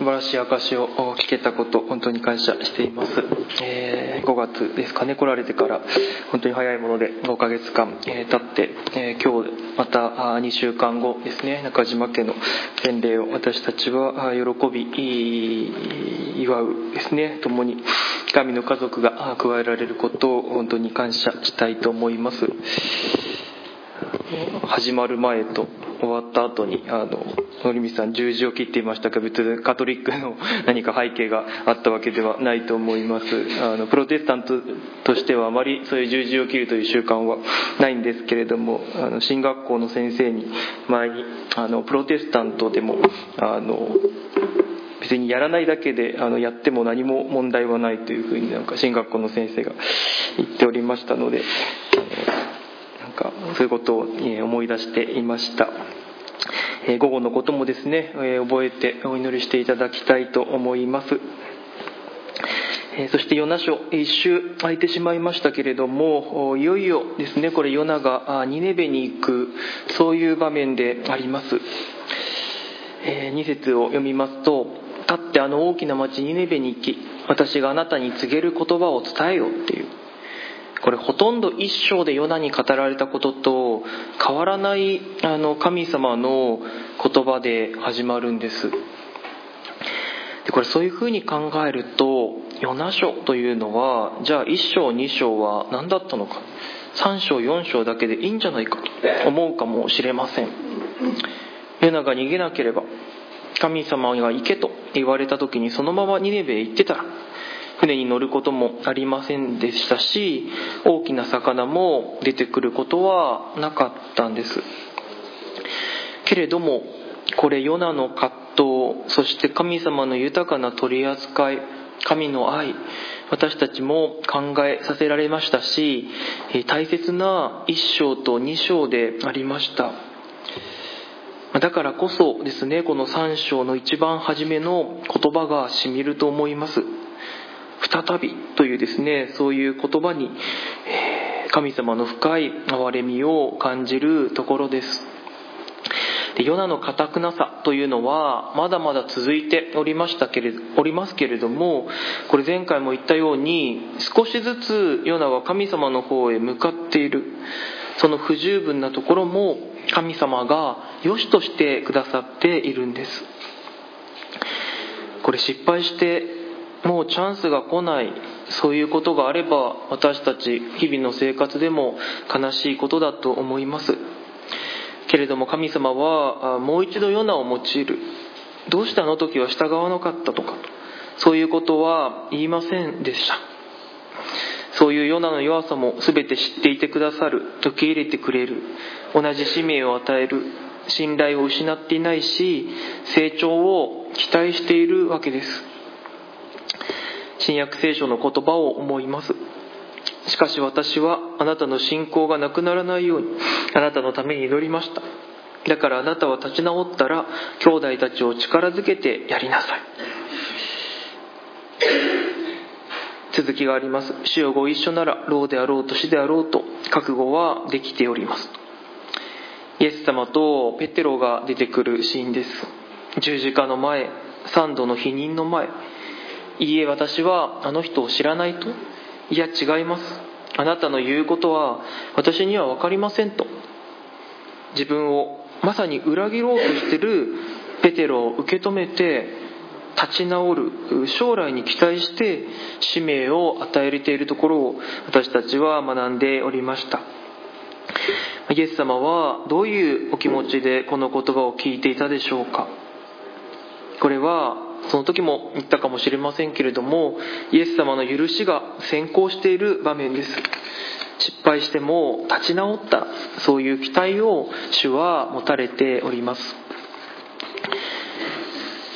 素晴らしい証を聞けたこと本当に感謝しています、えー、5月ですかね来られてから本当に早いもので5ヶ月間、えー、経って、えー、今日また2週間後ですね中島家の洗礼を私たちは喜び祝うですね共に神の家族が加えられることを本当に感謝したいと思います。始まる前と終わった後にあののりみさん十字を切っていましたが別にカトリックの 何か背景があったわけではないと思いますあのプロテスタントとしてはあまりそういう十字を切るという習慣はないんですけれどもあの進学校の先生に前にあのプロテスタントでもあの別にやらないだけであのやっても何も問題はないというふうになんか進学校の先生が言っておりましたのでそういうことを思い出していました。午後のこともですね、覚えてお祈りしていただきたいと思います。そしてヨナ書一周空いてしまいましたけれどもいよいよですねこれヨナがニネベに行くそういう場面であります2節を読みますと「立ってあの大きな町ニネベに行き私があなたに告げる言葉を伝えよ」っていうこれほとんど一章でヨナに語られたことと変わらないあの神様の言葉で始まるんです。でこれそういうふうに考えるとヨナ書というのはじゃあ1章2章は何だったのか。3章4章だけでいいんじゃないかと思うかもしれません。ヨナが逃げなければ神様が行けと言われた時にそのままニネベへ行ってたら船に乗ることもありませんでしたし大きな魚も出てくることはなかったんです。けれどもこれヨナの葛藤そして神様の豊かな取り扱い神の愛私たちも考えさせられましたし大切な一章と二章でありました。だからこそですねこの三章の一番初めの言葉がしみると思います。再びというですねそういう言葉に神様の深い憐れみを感じるところです。でヨナの堅くなさというのはまだまだ続いておりましたけれおりますけれどもこれ前回も言ったように少しずつヨナは神様の方へ向かっている。その不十分なところも神様が良しとしてくださっているんです。これ失敗してもうチャンスが来ないそういうことがあれば私たち日々の生活でも悲しいことだと思います。けれども神様はもう一度ヨナを用いる。どうしてあの時は従わなかったとかそういうことは言いませんでした。そういうヨナの弱さも全て知っていてくださる。受け入れてくれる。同じ使命を与える。信頼を失っていないし成長を期待しているわけです。新約聖書の言葉を思います。しかし私はあなたの信仰がなくならないようにあなたのために祈りました。だからあなたは立ち直ったら兄弟たちを力づけてやりなさい。続きがあります。主よご一緒なら老であろうと死であろうと覚悟はできております。イエス様とペテロが出てくるシーンです。十字架の前三度の否認の前いいえ私はあの人を知らないと。いや違います。あなたの言うことは私には分かりませんと。自分をまさに裏切ろうとしてるペテロを受け止めて立ち直る将来に期待して使命を与えれているところを私たちは学んでおりました。イエス様はどういうお気持ちでこの言葉を聞いていたでしょうか。これはその時も言ったかもしれませんけれどもイエス様の許しが先行している場面です。失敗しても立ち直ったそういう期待を主は持たれております。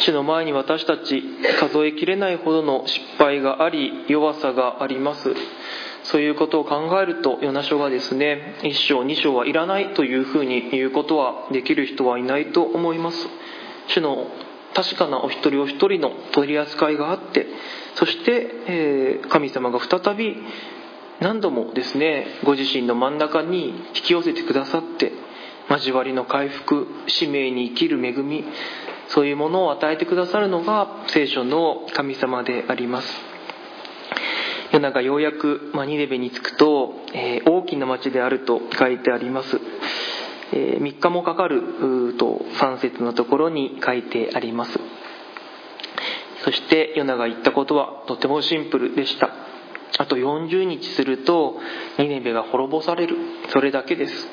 主の前に私たち数えきれないほどの失敗があり弱さがあります。そういうことを考えるとヨナ書がですね1章2章はいらないというふうに言うことはできる人はいないと思います。主の確かなお一人お一人の取り扱いがあってそして、えー、神様が再び何度もですねご自身の真ん中に引き寄せてくださって交わりの回復使命に生きる恵みそういうものを与えてくださるのが聖書の神様であります。ヨナがようやく、まニネベに着くと、えー、大きな町であると書いてあります、え、3日もかかると3節のところに書いてあります。そしてヨナが言ったことはとてもシンプルでした。あと40日するとニネベが滅ぼされる。それだけです。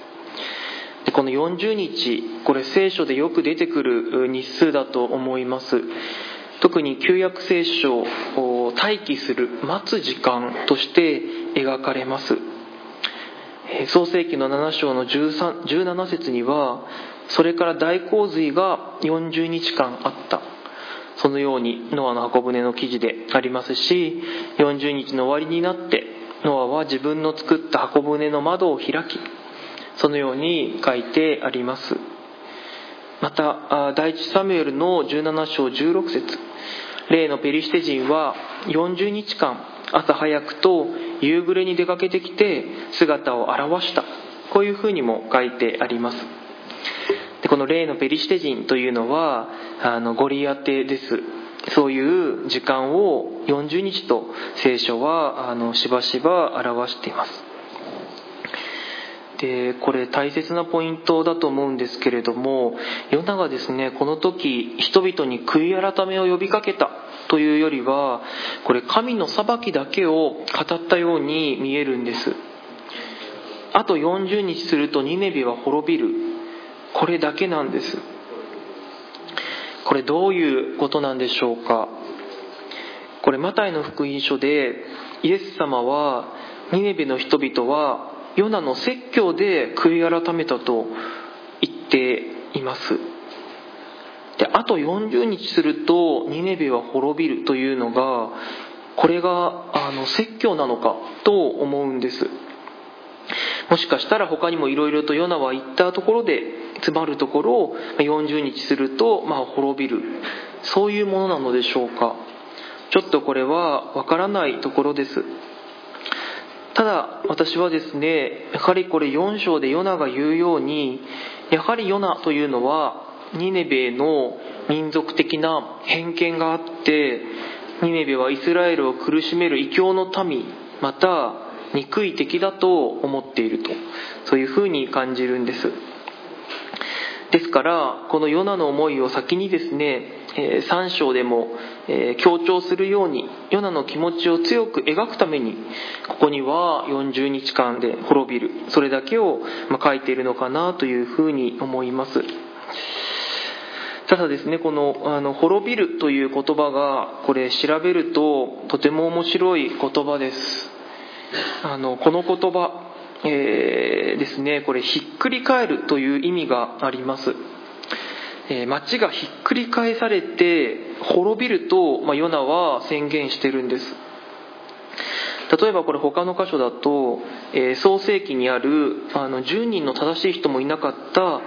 でこの40日これ聖書でよく出てくる日数だと思います。特に旧約聖書を待機する待つ時間として描かれます。創世紀の7章の13 17節にはそれから大洪水が40日間あった。そのようにノアの箱舟の記事でありますし40日の終わりになってノアは自分の作った箱舟の窓を開きそのように書いてあります。また第一サムエルの17章16節。例のペリシテ人は40日間朝早くと夕暮れに出かけてきて姿を現した。こういうふうにも書いてあります。でこの例のペリシテ人というのはあのゴリアテです。そういう時間を40日と聖書はあのしばしば表しています。でこれ大切なポイントだと思うんですけれどもヨナがですねこの時人々に悔い改めを呼びかけた。というよりはこれ神の裁きだけを語ったように見えるんです。あと40日するとニネビは滅びる。これだけなんです。これどういうことなんでしょうか。これマタイの福音書でイエス様はニネベの人々はヨナの説教で悔い改めたと言っています。であと40日するとニネベは滅びるというのがこれがあの説教なのかと思うんです。もしかしたら他にもいろいろとヨナは言ったところで詰まるところを40日するとまあ滅びる。そういうものなのでしょうか。ちょっとこれはわからないところです。ただ私はですねやはりこれ4章でヨナが言うようにやはりヨナというのはニネベの民族的な偏見があってニネベはイスラエルを苦しめる異教の民また憎い敵だと思っているとそういうふうに感じるんです。ですからこのヨナの思いを先にですね3章でも強調するようにヨナの気持ちを強く描くためにここには40日間で滅びる。それだけを書いているのかなというふうに思います。ただですねこのあの滅びるという言葉がこれ調べるととても面白い言葉です。あのこの言葉、えー、ですねこれひっくり返るという意味があります。え町がひっくり返されて滅びると、まあ、ヨナは宣言してるんです。例えばこれ他の箇所だと、えー、創世記にあるあの10人の正しい人もいなかった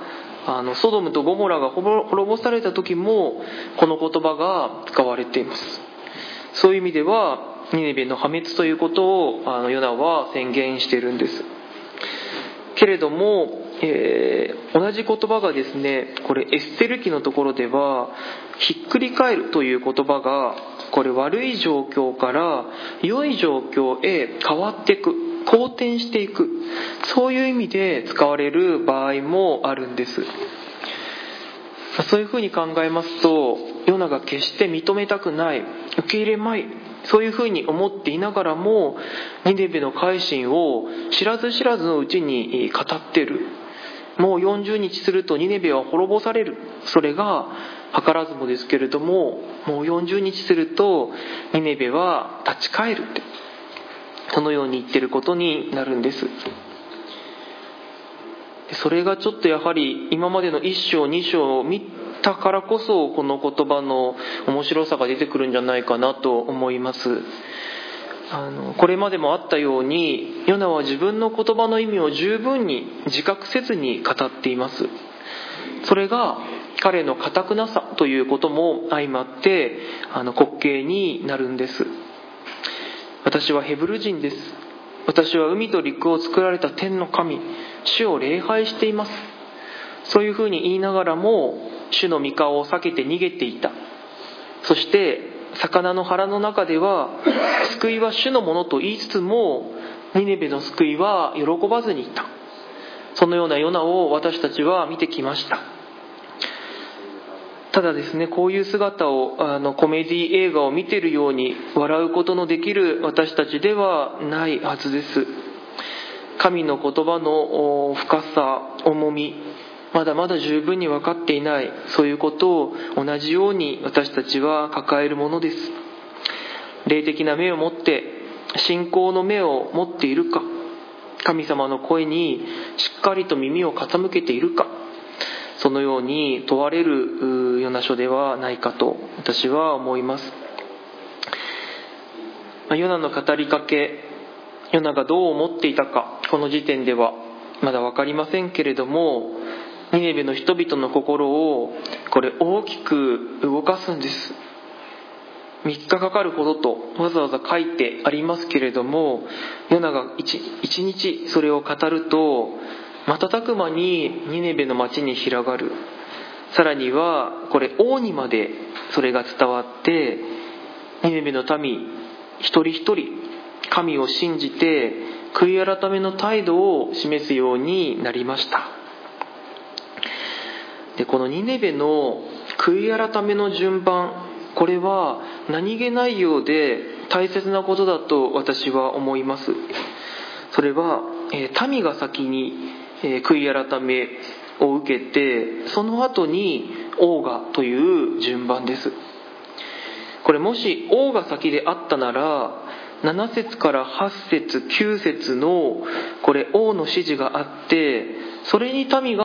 あのソドムとゴモラが滅ぼされた時もこの言葉が使われています。そういう意味ではニネベの破滅ということをあのヨナは宣言しているんです。けれどもえー、同じ言葉がですねこれエステル記のところではひっくり返るという言葉がこれ悪い状況から良い状況へ変わっていく。好転していく。そういう意味で使われる場合もあるんです。そういうふうに考えますとヨナが決して認めたくない受け入れまいそういうふうに思っていながらもニネベの改心を知らず知らずのうちに語ってる。もう40日するとニネベは滅ぼされる。それが図らずもですけれどももう40日するとニネベは立ち返るって。そのように言ってることになるんです。それがちょっとやはり今までの1章2章を見たからこそこの言葉の面白さが出てくるんじゃないかなと思います。あのこれまでもあったようにヨナは自分の言葉の意味を十分に自覚せずに語っています。それが彼の堅くなさということも相まってあの滑稽になるんです。私はヘブル人です。私は海と陸を作られた天の神。主を礼拝しています。そういうふうに言いながらも主の御顔を避けて逃げていた。そして魚の腹の中では救いは主のものと言いつつもニネベの救いは喜ばずにいた。そのようなヨナを私たちは見てきました。ただですねこういう姿をあのコメディ映画を見てるように笑うことのできる私たちではないはずです。神の言葉の深さ重みまだまだ十分に分かっていないそういうことを同じように私たちは抱えるものです。霊的な目を持って信仰の目を持っているか神様の声にしっかりと耳を傾けているかそのように問われるような書ではないかと私は思います。ヨナの語りかけヨナがどう思っていたかこの時点ではまだ分かりませんけれどもニネベの人々の心をこれ大きく動かすんです。3日かかるほどとわざわざ書いてありますけれどもヨナが 1, 1日それを語ると瞬く間にニネベの町に広がる。さらにはこれ王にまでそれが伝わってニネベの民一人一人神を信じて悔い改めの態度を示すようになりました。でこのニネベの悔い改めの順番これは何気ないようで大切なことだと私は思います。それは、え民が先に、え悔い改めを受けてその後に王がという順番です。これもし王が先であったなら7節から8節9節のこれ王の指示があってそれに民が